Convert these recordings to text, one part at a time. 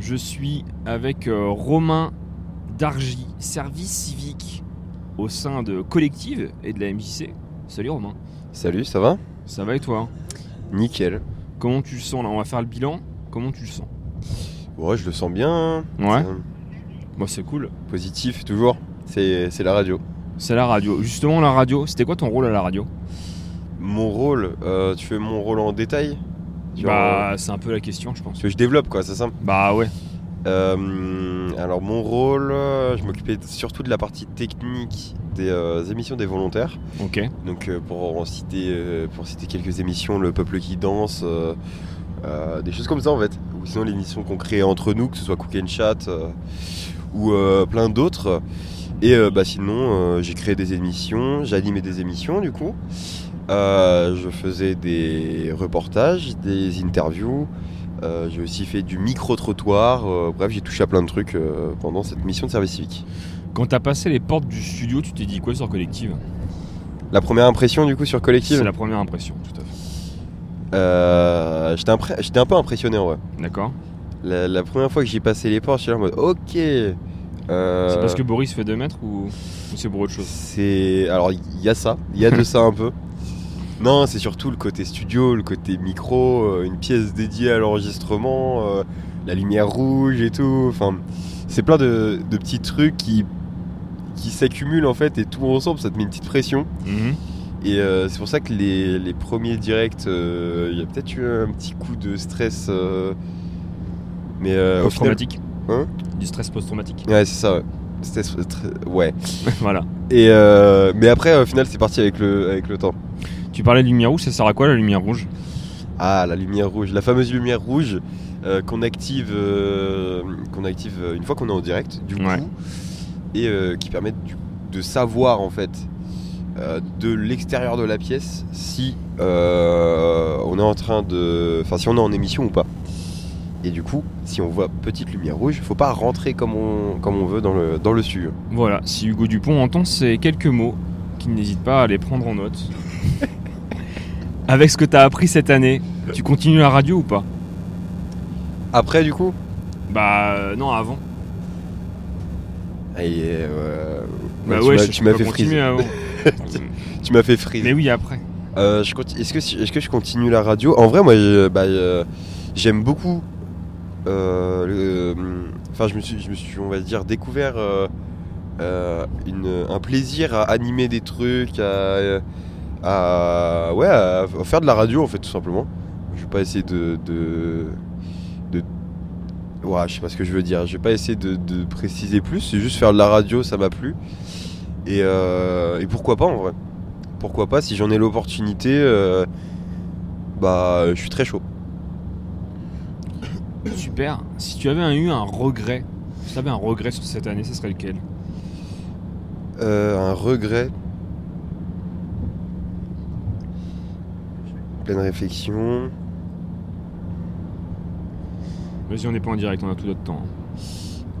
Je suis avec euh, Romain Dargy, service civique au sein de Collective et de la MJC. Salut Romain. Salut, ça va? Ça va et toi? Nickel. Comment tu le sens là? On va faire le bilan. Comment tu le sens? Ouais, je le sens bien. Ouais. Moi c'est cool. Positif, toujours. C'est la radio. C'est la radio. Justement la radio, c'était quoi ton rôle à la radio? Mon rôle, euh, tu fais mon rôle en détail? Bah c'est un peu la question je pense. Que je développe, quoi, c'est ça Bah ouais. Euh, Alors, mon rôle, euh, je m'occupais surtout de la partie technique des euh, émissions des volontaires. Ok. Donc, euh, pour, en citer, euh, pour citer quelques émissions, Le Peuple qui danse, euh, euh, des choses comme ça en fait. Ou sinon, l'émission qu'on crée entre nous, que ce soit Cook and Chat euh, ou euh, plein d'autres. Et euh, bah, sinon, euh, j'ai créé des émissions, j'animais des émissions du coup. Euh, je faisais des reportages, des interviews. Euh, j'ai aussi fait du micro-trottoir. euh, bref, j'ai touché à plein de trucs pendant cette mission de service civique. Quand t'as passé les portes du studio, tu t'es dit quoi sur Collective? La première impression du coup sur Collective, C'est la première impression, tout à fait. j'étais un peu impressionné en vrai. D'accord La, la première fois que j'ai passé les portes, j'étais là en mode ok. C'est parce que Boris fait 2 mètres ou, ou c'est pour autre chose? C'est. Alors, il y a ça, il y a de ça un peu. Non, c'est surtout le côté studio, le côté micro, euh, une pièce dédiée à l'enregistrement, euh, la lumière rouge et tout. Enfin, c'est plein de, de petits trucs qui, qui s'accumulent en fait et tout ensemble, ça te met une petite pression. Mhm. Et euh, c'est pour ça que les, les premiers directs, euh, il y a peut-être eu un petit coup de stress. mais au final. Post-traumatique Hein Du stress post-traumatique Ouais, c'est ça, ouais. Voilà. Et mais après, au final, c'est parti avec le, avec le temps. Tu parlais de lumière rouge, ça sert à quoi la lumière rouge? Ah, la lumière rouge, la fameuse lumière rouge euh, qu'on active, euh, qu'on active euh, une fois qu'on est en direct, du Ouais. coup, et euh, qui permet du- de savoir en fait de l'extérieur de la pièce si on est en train de, enfin si on est en émission ou pas. Et du coup, si on voit petite lumière rouge, faut pas rentrer comme on, comme on veut dans le, dans le studio. Voilà, si Hugo Dupont entend ces quelques mots, qu'il n'hésite pas à les prendre en note. Avec ce que t'as appris cette année, tu continues la radio ou pas Après, du coup, Bah euh, non, avant. euh, Bah tu ouais, m'as- je- tu je m'as peux fait continuer friser. avant. Tu m'as fait friser. Mais oui, après. Euh, je conti- Est-ce que, si- est-ce que je continue la radio? En vrai, moi, je- bah, j'aime beaucoup. euh, le- Enfin, je me suis, je me suis, on va dire, découvert euh, euh, une, un plaisir à animer des trucs, à, à- ouais, à, faire de la radio, en fait, tout simplement. Je vais pas essayer de, de, de- ouais, je sais pas ce que je veux dire. Je vais pas essayer de, de préciser plus. C'est juste faire de la radio, ça m'a plu. Et, euh, et pourquoi pas, en vrai pourquoi pas si j'en ai l'opportunité euh, bah je suis très chaud Super. Si tu avais eu un regret, si tu avais un regret sur cette année, ce serait lequel? Euh, un regret pleine réflexion. Vas-y, on n'est pas en direct, on a tout notre temps.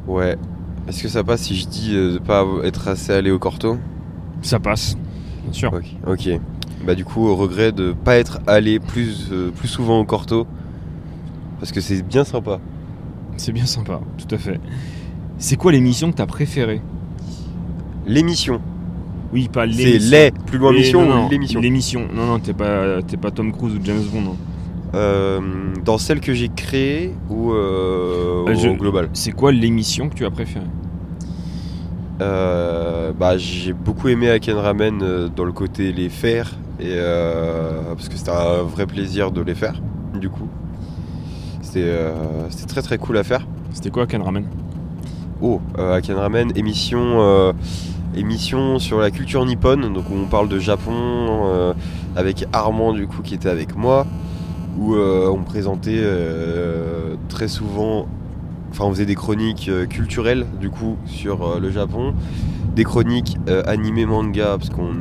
ouais. Est-ce que ça passe si je dis euh, de pas être assez allé au corto? Ça passe, bien sûr. ok bah du coup regret de pas être allé plus euh, plus souvent au corto. Parce que c'est bien sympa. C'est bien sympa, tout à fait. C'est quoi l'émission que t'as préférée? L'émission Oui, pas c'est l'émission. les plus loin mission non, non, ou l'émission L'émission. Non, non, t'es pas, t'es pas Tom Cruise ou James Bond. hein. Euh, dans celle que j'ai créée ou euh, Euh, au je- global C'est quoi l'émission que tu as préférée? Euh, bah, j'ai beaucoup aimé Aken Ramen dans le côté les faire et parce que c'était un vrai plaisir de les faire du coup c'était c'était très très cool à faire C'était quoi Ken Ramen? Oh Aken Ramen émission émission sur la culture nippone donc où on parle de Japon euh, avec Armand du coup qui était avec moi où euh, on présentait euh, très souvent enfin on faisait des chroniques culturelles du coup sur le Japon. Des chroniques animées manga parce qu'on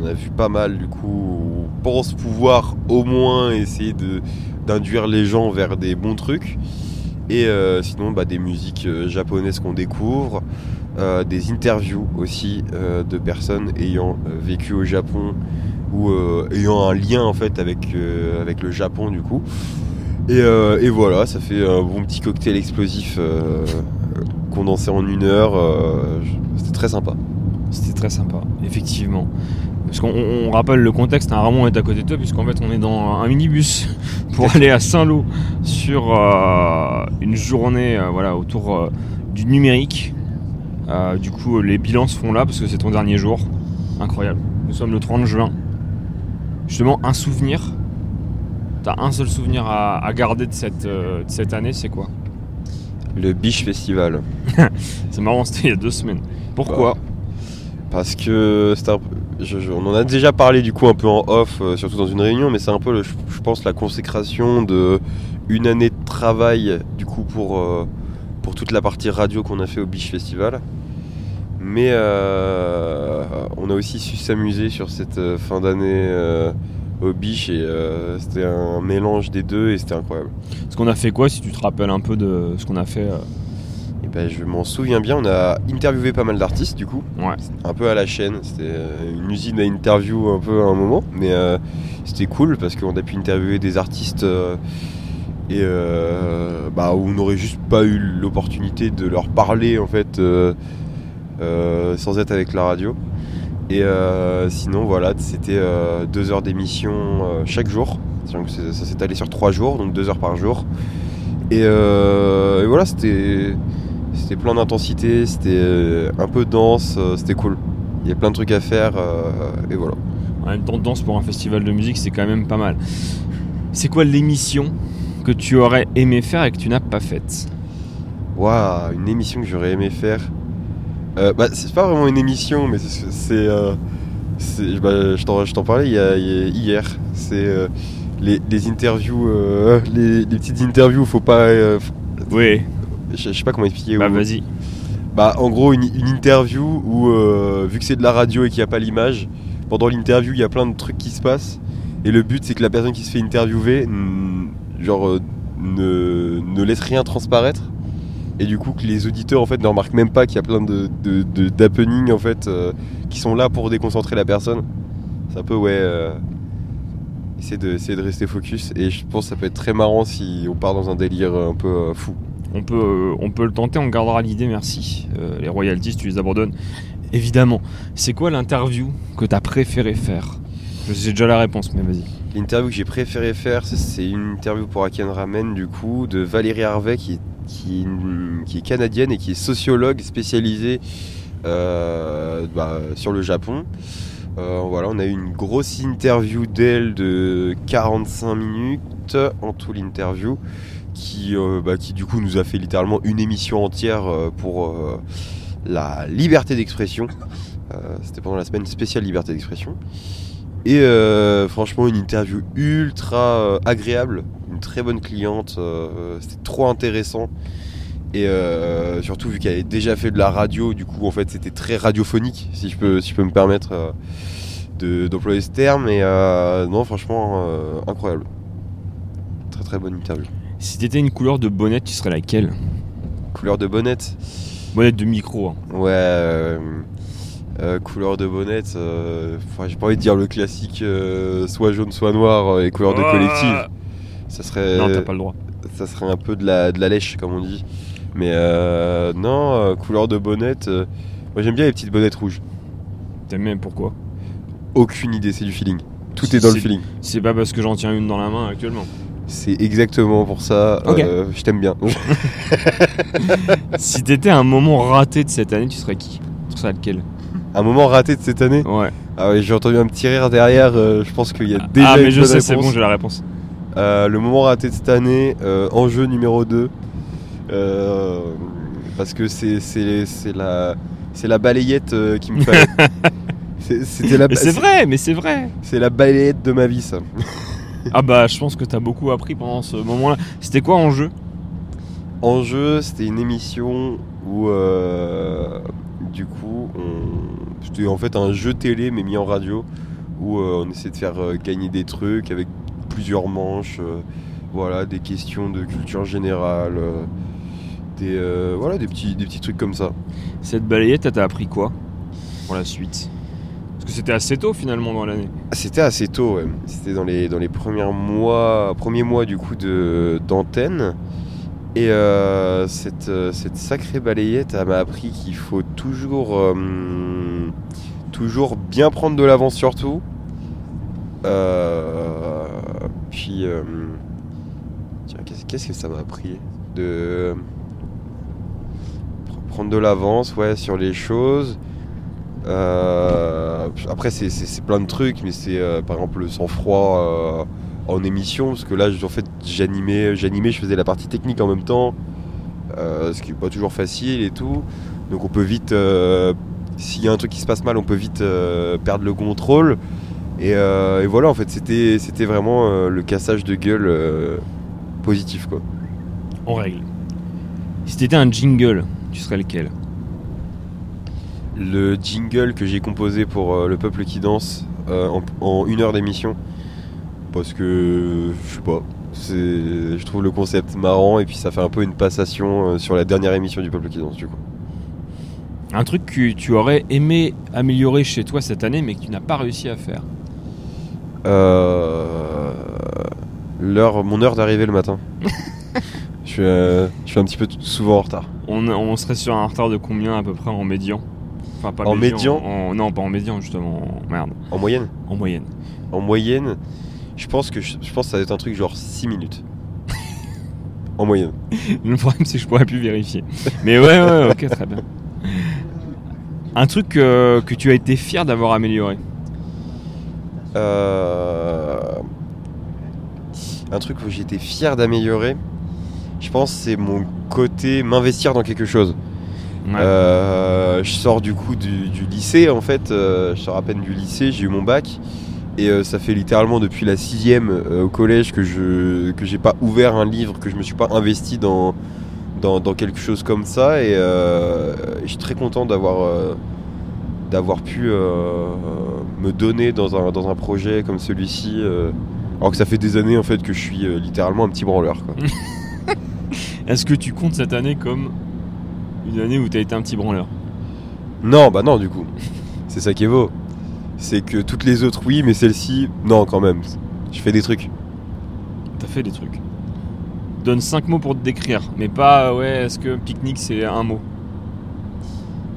en a vu pas mal du coup on pense pouvoir au moins essayer de d'induire les gens vers des bons trucs. Et sinon bah, des musiques japonaises qu'on découvre euh, des interviews aussi euh, de personnes ayant euh, vécu au Japon ou ayant un lien en fait avec, avec le Japon du coup Et, et voilà, ça fait un bon petit cocktail explosif condensé en une heure. C'était très sympa. C'était très sympa, effectivement. Parce qu'on on- on rappelle le contexte, hein, Ramon est à côté de toi, puisqu'en fait on est dans un minibus pour aller à Saint-Lô sur une journée voilà, autour du numérique. Euh, du coup, les bilans se font là parce que c'est ton dernier jour. Incroyable. Nous sommes le 30 juin. Justement, un souvenir. T'as un seul souvenir à, à garder de cette, euh, de cette année, c'est quoi? Le Biche Festival. C'est marrant, c'était il y a deux semaines. Pourquoi? Parce que un je- je- on en a déjà parlé du coup un peu en off, euh, surtout dans une réunion, mais c'est un peu, le- je, je pense, la consécration de une année de travail du coup pour, euh, pour toute la partie radio qu'on a fait au Biche Festival. Mais euh, on a aussi su s'amuser sur cette euh, fin d'année euh, au Biche et euh, c'était un mélange des deux et c'était incroyable. Parce qu'on a fait quoi, si tu te rappelles un peu de ce qu'on a fait euh, Et ben, je m'en souviens bien, on a interviewé pas mal d'artistes du coup. Ouais. un peu à la chaîne. C'était une usine à interview un peu à un moment, mais euh, c'était cool parce qu'on a pu interviewer des artistes et euh, bah, où on n'aurait juste pas eu l'opportunité de leur parler en fait sans être avec la radio. Et euh, sinon voilà, c'était euh, deux heures d'émission euh, chaque jour. Ça s'est allé sur trois jours, donc deux heures par jour. Et, euh, et voilà, c'était c'était plein d'intensité, c'était euh, un peu dense, euh, c'était cool. Il y a plein de trucs à faire euh, et voilà. En même temps, danse pour un festival de musique, c'est quand même pas mal. C'est quoi l'émission que tu aurais aimé faire et que tu n'as pas faite? Waouh, une émission que j'aurais aimé faire. Euh, bah, c'est pas vraiment une émission, mais c'est. euh, bah, je t'en parlais il y a- hier. C'est euh, les, les interviews, euh, les, les petites interviews, faut pas. euh, faut- Oui, je, je sais pas comment expliquer. bah vas-y. Bah, en gros, une, une interview où, vu que c'est de la radio et qu'il n'y a pas l'image, pendant l'interview, il y a plein de trucs qui se passent. Et le but, c'est que la personne qui se fait interviewer, genre, ne, ne laisse rien transparaître. Et du coup, que les auditeurs, en fait, ne remarquent même pas qu'il y a plein de, d'happenings, en fait, euh, qui sont là pour déconcentrer la personne. C'est un peu, ouais. euh, essayer, de, essayer de rester focus. Et je pense que ça peut être très marrant si on part dans un délire un peu euh, fou. On peut, euh, on peut le tenter, on gardera l'idée, merci. Les royalties, tu les abandonnes. Évidemment. C'est quoi l'interview que t'as préféré faire? Je sais déjà la réponse, mais vas-y. L'interview que j'ai préféré faire, c'est- c'est une interview pour Aken Ramen, du coup, de Valérie Harvey, qui, est- qui, est- canadienne et qui est sociologue spécialisée euh, bah, sur le Japon. Euh, voilà, on a eu une grosse interview d'elle de 45 minutes en tout l'interview, qui, euh, bah, qui du coup nous a fait littéralement une émission entière pour la liberté d'expression. C'était pendant la semaine spéciale liberté d'expression. Et franchement, une interview ultra agréable, une très bonne cliente, euh, c'était trop intéressant. Et euh, surtout, vu qu'elle avait déjà fait de la radio, du coup, en fait, c'était très radiophonique, si je peux, si je peux me permettre euh, de- d'employer ce terme. Et euh, non, franchement, euh, incroyable. Très très bonne interview. Si t'étais une couleur de bonnet, tu serais laquelle? Couleur de bonnette? Bonnette de micro. hein. Ouais. euh, euh, couleur de bonnette, euh, j'ai pas envie de dire le classique euh, soit jaune, soit noir euh, et couleur de Ah collective. Ça serait. Non, t'as pas le droit. ça serait un peu de la, de la lèche, comme on dit. Mais euh, non, euh, couleur de bonnette. euh, moi j'aime bien les petites bonnettes rouges. T'aimes même pourquoi? Aucune idée, c'est du feeling. Tout est dans le feeling. C'est pas parce que j'en tiens une dans la main actuellement. C'est exactement pour ça. Euh, je t'aime bien. si t'étais un moment raté de cette année, tu serais qui? Tu serais lequel? Un moment raté de cette année? Ouais. Ah ouais, j'ai entendu un petit rire derrière. euh, je pense qu'il y a déjà ah, mais une je sais, c'est bon, j'ai la réponse. Euh, le moment raté de cette année, euh, enjeu numéro 2. euh, parce que c'est la c'est la balayette qui me fallait. C'est- vrai, mais c'est vrai. C'est la balayette de ma vie ça. Ah bah, je pense que t'as beaucoup appris pendant ce moment-là. C'était quoi en jeu En jeu, c'était une émission où, du coup, on... c'était en fait un jeu télé mais mis en radio où on essayait de faire gagner des trucs avec plusieurs manches, euh, voilà, des questions de culture générale, euh, des euh, voilà, des petits des petits trucs comme ça. Cette balayette, t'as appris quoi pour la suite? Parce que c'était assez tôt finalement dans l'année. C'était assez tôt, ouais. C'était dans les, dans les premiers mois, premiers mois du coup de, d'antenne. Et euh, cette, cette sacrée balayette, m'a appris qu'il faut toujours, euh, toujours bien prendre de l'avance surtout. Euh, euh, tiens, qu'est-ce, que ça m'a appris De pr- prendre de l'avance, ouais, sur les choses. Euh, après, c'est, plein de trucs, mais c'est euh, par exemple le sang-froid euh, en émission, parce que là, en fait, j'animais, j'animais, je faisais la partie technique en même temps, euh, ce qui est pas toujours facile et tout. Donc, on peut vite, euh, s'il y a un truc qui se passe mal, on peut vite euh, perdre le contrôle. Et, euh, et voilà, en fait, c'était, c'était vraiment euh, le cassage de gueule euh, positif, quoi. En règle. Si t'étais un jingle, tu serais lequel? Le jingle que j'ai composé pour Le Peuple qui danse en, en une heure d'émission. Parce que, je sais pas, je trouve le concept marrant et puis ça fait un peu une passation euh, sur la dernière émission du Peuple qui danse, du coup. Un truc que tu aurais aimé améliorer chez toi cette année mais que tu n'as pas réussi à faire. Euh, l'heure, mon heure d'arrivée le matin. je, suis, euh, je suis un petit peu souvent en retard. On, on serait sur un retard de combien à peu près en médian? Enfin pas En médian en- Non, pas en médian justement. en- Merde. En moyenne? En moyenne. En moyenne, je pense que je, je pense que ça va être un truc genre 6 minutes. en moyenne. Le problème c'est que je pourrais plus vérifier. Mais ouais, ouais, ok, très bien. Un truc euh, que tu as été fier d'avoir amélioré? Euh, Un truc où j'étais fier d'améliorer, je pense c'est mon côté m'investir dans quelque chose. Ouais. Euh, je sors du coup du, du lycée en fait, euh, je sors à peine du lycée, j'ai eu mon bac et euh, ça fait littéralement depuis la sixième au collège que je que j'ai pas ouvert un livre, que je me suis pas investi dans dans, dans quelque chose comme ça et je suis très content d'avoir d'avoir pu euh, me donner dans un, dans un projet comme celui-ci euh, alors que ça fait des années en fait que je suis euh, littéralement un petit branleur quoi. Est-ce que tu comptes cette année comme une année où tu as été un petit branleur? Non, bah non, du coup. C'est ça qui est beau. C'est que toutes les autres, oui, mais celle-ci, non, quand même. Je fais des trucs. T'as fait des trucs. Donne 5 mots pour te décrire, mais pas ouais, est-ce que pique-nique c'est un mot?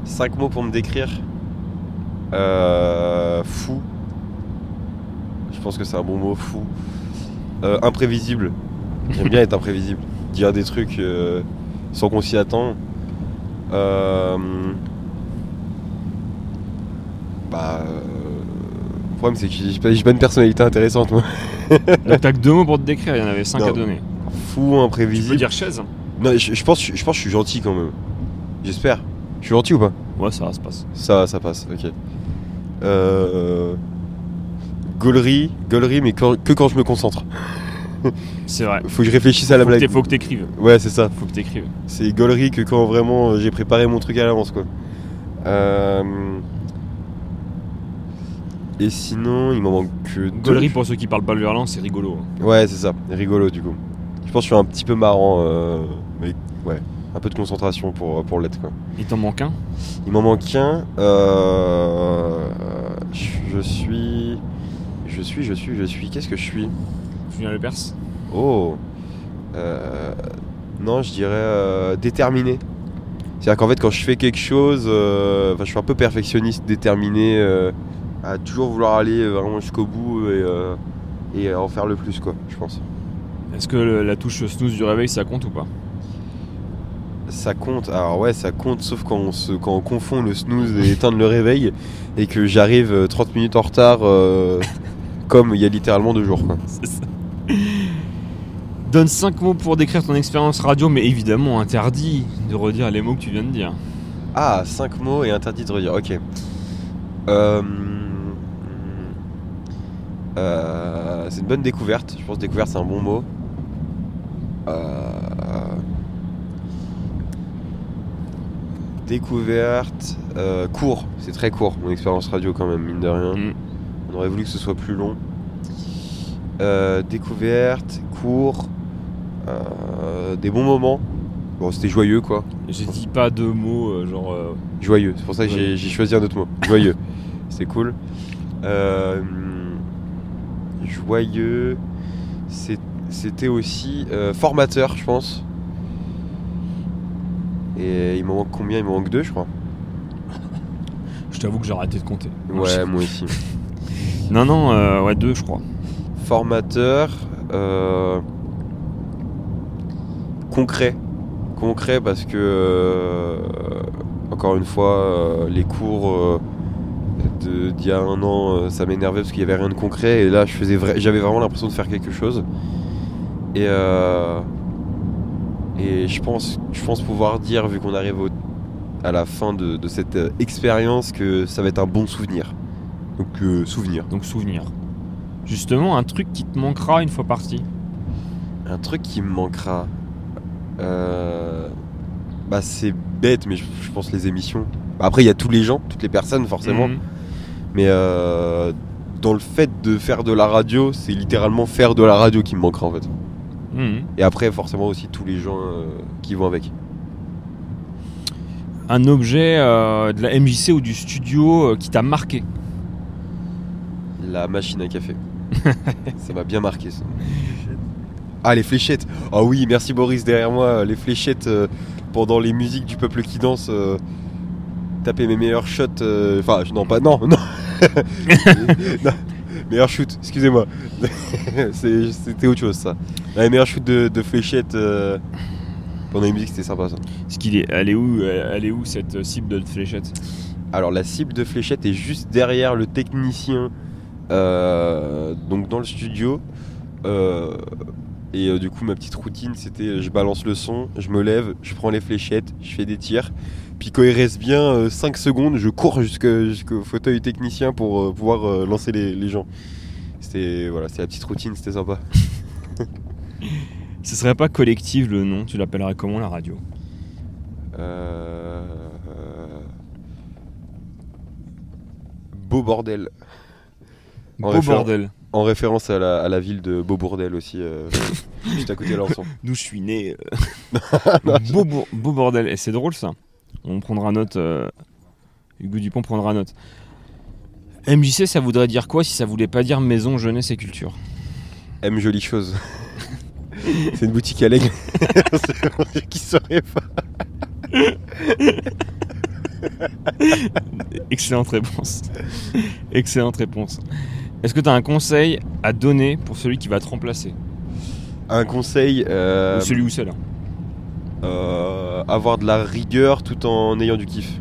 Cinq mots pour me décrire? Euh, fou. Je pense que c'est un bon mot, fou. Euh, imprévisible. J'aime bien être imprévisible. Dire des trucs euh, sans qu'on s'y attend. Euh, bah. euh, le problème, c'est que j'ai pas, une personnalité intéressante, moi. Donc t'as que deux mots pour te décrire, il y en avait 5 à donner. Fou, Tu peux imprévisible. dire chaise Non, je, je pense, je pense que je suis gentil quand même. J'espère. Je suis gentil ou pas? Ouais, ça va, se passe. Ça, ça passe, ok. Euh... Gaulerie, gaulerie, mais quand- que quand je me concentre. C'est vrai. Faut que je réfléchisse à la Faut blague. faut que t'écrives. Ouais, c'est ça. Faut que t'écrives. C'est gaulerie que quand vraiment euh, j'ai préparé mon truc à l'avance, quoi. Euh... Et sinon, il m'en manque que deux. Gaulerie pour ceux qui parlent pas le verlan, c'est rigolo. hein. Ouais, c'est ça. Rigolo, du coup. Je pense que je suis un petit peu marrant, euh, mais ouais. Un peu de concentration pour, pour l'être, quoi. Il t'en manque un? Il m'en manque un. Euh, je suis. Je suis, je suis, je suis. Qu'est-ce que je suis? Julien Lepers Oh Euh, Non, je dirais euh, déterminé. C'est-à-dire qu'en fait, quand je fais quelque chose, euh, je suis un peu perfectionniste, déterminé, euh, à toujours vouloir aller vraiment jusqu'au bout et, euh, en faire le plus, quoi, je pense. Est-ce que le- la touche snooze du réveil ça compte ou pas? Ça compte, alors ouais, ça compte, sauf quand on, se, quand on confond le snooze et éteindre le réveil et que j'arrive euh, 30 minutes en retard, euh, comme il y a littéralement deux jours. Quoi. Ça. Donne 5 mots pour décrire ton expérience radio, mais évidemment interdit de redire les mots que tu viens de dire. Ah, 5 mots et interdit de redire, ok. Euh, euh, c'est une bonne découverte, je pense que découverte c'est un bon mot. Euh, découverte, euh, court, c'est très court mon expérience radio quand même, mine de rien. Mm. On aurait voulu que ce soit plus long. Euh, découverte, court, euh, des bons moments. Bon, c'était joyeux quoi. J'ai dit pas deux mots, genre. Joyeux, c'est pour ça que j'ai j'ai choisi un autre mot. Joyeux. c'est cool. Joyeux, c'était aussi formateur, je pense. Et il me manque combien? Il me manque deux, je crois. Je t'avoue que j'ai arrêté de compter. Ouais, moi aussi. Non, non, euh, ouais, deux, je crois. Formateur, euh, concret. Concret parce que, euh, encore une fois, euh, les cours d'il y a un an, ça m'énervait parce qu'il n'y avait rien de concret. Et là, vra- j'avais vraiment l'impression de faire quelque chose. Et, euh, et je, pense, je pense pouvoir dire, vu qu'on arrive au- à la fin de, de cette euh, expérience, que ça va être un bon souvenir. Donc, euh, souvenir. Donc souvenir. Justement, un truc qui te manquera une fois parti. Un truc qui me manquera. euh, Bah, c'est bête, mais je, je pense les émissions. Bah, après, il y a tous les gens, toutes les personnes, forcément. Mhm. Mais dans le fait de faire de la radio, c'est littéralement faire de la radio qui me manquera en fait. Mhm. Et après, forcément aussi tous les gens euh, qui vont avec. Un objet euh, de la MJC ou du studio euh, qui t'a marqué? La machine à café. ça m'a bien marqué ça. Ah, les fléchettes. Ah oui, merci Boris derrière moi. Les fléchettes pendant les musiques du peuple qui danse. taper mes meilleurs shots. Enfin, non, pas. Non, non. Non, Meilleur shoot, excusez-moi. C'était autre chose ça. Les meilleurs shoot de, de fléchettes euh, pendant les musiques, c'était sympa ça. Ce qu'il est, elle est où, elle est où cette euh, cible de fléchette? Alors la cible de fléchette est juste derrière le technicien, euh, donc dans le studio. Euh, et euh, du coup ma petite routine c'était je balance le son, je me lève, je prends les fléchettes, je fais des tirs. Puis quand il reste bien 5 secondes, je cours jusqu'au fauteuil technicien pour euh, pouvoir euh, lancer les, les gens. C'était voilà, c'était la petite routine, c'était sympa. Ce serait pas collectif le nom Tu l'appellerais comment la radio? Euh, Beau bordel. En Beau bordel. En référence à la, à la ville de Beaubourdel aussi, euh, juste à côté de Lançon. D'où je suis né. euh. beau, bour- beau bordel. Et c'est drôle ça. On prendra note. euh, Hugo Dupont prendra note. MJC, ça voudrait dire quoi si ça voulait pas dire maison, jeunesse et culture? M jolie chose. C'est une boutique à l'aigle. C'est qui saurait pas. Excellente réponse. Excellente réponse. Est-ce que tu as un conseil à donner pour celui qui va te remplacer? Un conseil, euh, Ou celui ou celle hein. euh, avoir de la rigueur tout en ayant du kiff.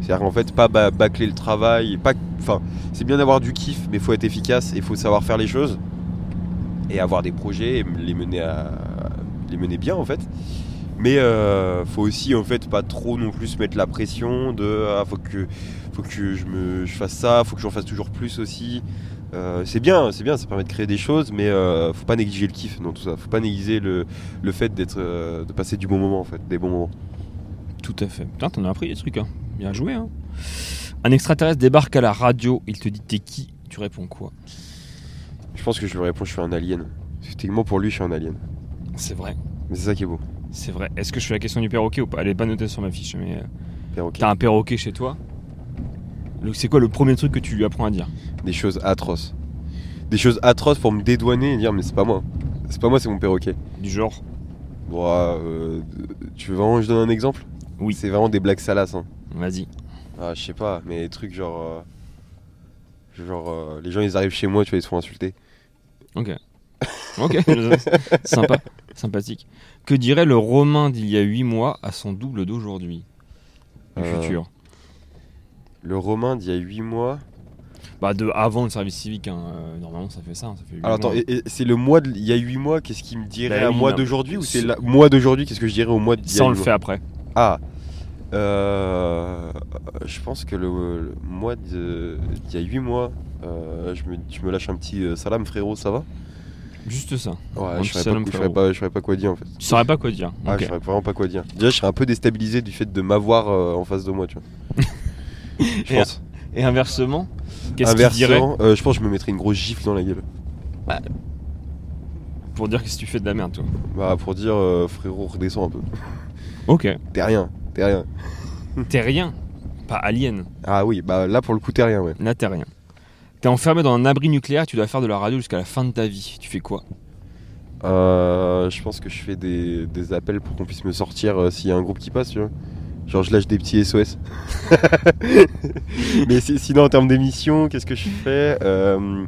C'est-à-dire qu'en fait, pas bâcler le travail, pas, enfin, c'est bien d'avoir du kiff, mais faut être efficace et faut savoir faire les choses et avoir des projets et les mener à, les mener bien en fait. Mais euh, faut aussi en fait pas trop non plus mettre la pression de ah, faut que faut que je me fasse ça, faut que j'en fasse toujours plus aussi. Euh, c'est bien, c'est bien, ça permet de créer des choses, mais euh, faut pas négliger le kiff dans tout ça. Faut pas négliger le, le fait d'être, de passer du bon moment en fait, des bons moments. Tout à fait. Putain, t'en as appris des trucs, hein. Bien joué, hein. Un extraterrestre débarque à la radio, il te dit t'es qui? Tu réponds quoi? Je pense que je lui réponds, je suis un alien. Effectivement, pour lui, je suis un alien. C'est vrai. Mais c'est ça qui est beau. C'est vrai. Est-ce que je fais la question du perroquet ou pas? Elle est pas notée sur ma fiche, mais. euh, Perroquet. T'as un perroquet chez toi? Le- C'est quoi le premier truc que tu lui apprends à dire? Des choses atroces. Des choses atroces pour me dédouaner et dire, mais c'est pas moi. C'est pas moi, c'est mon perroquet. Du genre? Bon, euh, tu veux vraiment que je donne un exemple? Oui. C'est vraiment des blagues salaces. Hein. Vas-y. Ah, je sais pas, mais des trucs genre. euh, genre, euh, les gens ils arrivent chez moi, tu vois, ils se font insulter. Ok. Ok. Sympa. Sympathique. Que dirait le Romain d'il y a 8 mois à son double d'aujourd'hui? Du Euh, futur. Le Romain d'il y a 8 mois. Bah, de avant le service civique, hein. euh, normalement ça fait ça. hein, ça fait huit Alors attends, mois. et- et c'est le mois de- il y a 8 mois, qu'est-ce qu'il me dirait Bah à oui, moi non. d'aujourd'hui ou c'est Ce- le mois d'aujourd'hui, qu'est-ce que je dirais au mois d'il y a Ça, on huit le mois? fait après. Ah, euh, je pense que le, le mois de- d'il y a 8 mois, je, me, je me lâche un petit euh, salam frérot, ça va? Juste ça. Ouais, je saurais pas, je saurais pas, je saurais pas quoi dire en fait. Tu saurais pas quoi dire. Ah, Ok. je saurais vraiment pas quoi dire. Déjà, je serais un peu déstabilisé du fait de m'avoir euh, en face de moi, tu vois. je Et pense. Et inversement, qu'est-ce dirait Inversement, euh, je pense que je me mettrais une grosse gifle dans la gueule. pour dire que si tu fais de la merde, toi Bah, pour dire euh, frérot, redescends un peu. Ok. T'es rien, t'es rien. T'es rien? Pas alien. Ah oui, bah là pour le coup terrien, ouais. Là, t'es rien. T'es enfermé dans un abri nucléaire, tu dois faire de la radio jusqu'à la fin de ta vie. Tu fais quoi? Euh, je pense que je fais des, des appels pour qu'on puisse me sortir euh, s'il y a un groupe qui passe, tu vois. Genre je lâche des petits SOS. Mais si- sinon en termes d'émission, qu'est-ce que je fais Euh,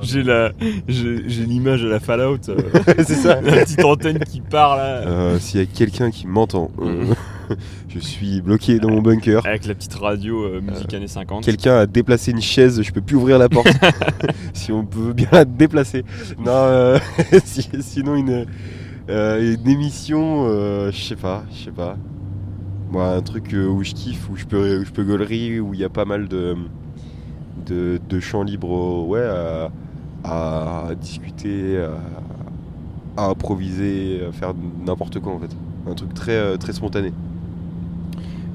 J'ai la, j'ai j'ai l'image de la Fallout, euh, C'est ça. la petite antenne qui part là, Euh, S'il y a quelqu'un qui m'entend, euh, je suis bloqué dans mon bunker. avec la petite radio euh, musique années 50. Quelqu'un a déplacé une chaise, je peux plus ouvrir la porte. si on peut bien la déplacer. Non, euh, si- sinon une, euh, une émission, je sais pas, je sais pas. Moi, un truc où je kiffe, où je peux, où je peux gaulerie, où il y a pas mal de, de, de champs libres, ouais, à, à discuter, à, à improviser, à faire n'importe quoi en fait. Un truc très, très spontané.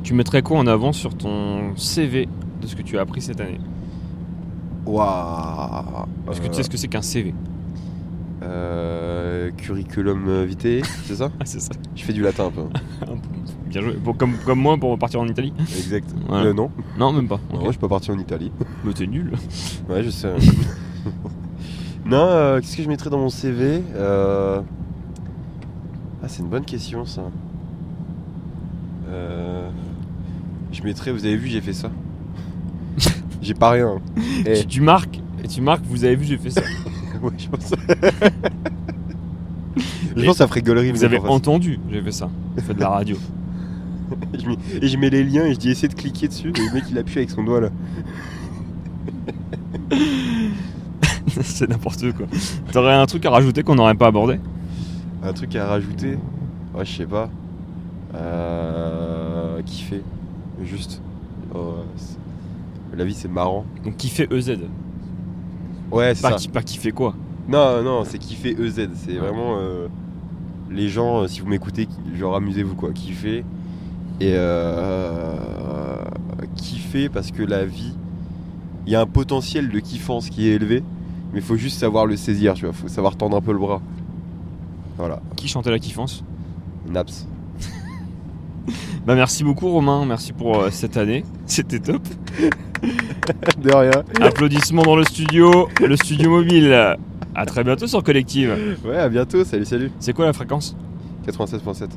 Tu mettrais quoi en avant sur ton CV de ce que tu as appris cette année Waouh Est-ce que tu sais ce que c'est qu'un CV Euh, curriculum vitae, c'est ça Ah, c'est ça. Je fais du latin un peu. Bien joué. Comme, comme moi pour partir en Italie Exact. Voilà. Euh, non, Non, même pas. Moi je suis pas parti en Italie. Mais t'es nul. Ouais, je sais. non, euh, qu'est-ce que je mettrais dans mon CV Ah, c'est une bonne question ça. Euh, Je mettrais, vous avez vu, j'ai fait ça. j'ai pas rien. Eh, Tu, tu marques, et tu marques, vous avez vu, j'ai fait ça. ouais, je pense. je pense que ça ferait gaulerie. Vous avez entendu, j'ai fait ça. J'ai fait de la radio. Je mets- Et je mets les liens et je dis essaie de cliquer dessus. Et le mec il appuie avec son doigt là. c'est n'importe quoi. T'aurais un truc à rajouter qu'on n'aurait pas abordé? Un truc à rajouter? Ouais, je sais pas. Euh. Kiffer. Juste. Oh, la vie c'est marrant. Donc fait EZ Ouais, c'est pas ça. qui, pas fait quoi? Non, non, c'est kiffer EZ. C'est vraiment. euh, les gens, euh, si vous m'écoutez, genre amusez-vous quoi. Kiffer. Et euh. Kiffer parce que la vie. Il y a un potentiel de kiffance qui est élevé. Mais il faut juste savoir le saisir, tu vois. Faut savoir tendre un peu le bras. Voilà. Qui chantait la kiffance? Naps. Bah merci beaucoup Romain, merci pour euh, cette année. C'était top. De rien. Applaudissements dans le studio, le studio mobile. À très bientôt sur Collective. Ouais, à bientôt. Salut, salut. C'est quoi la fréquence? 87.7.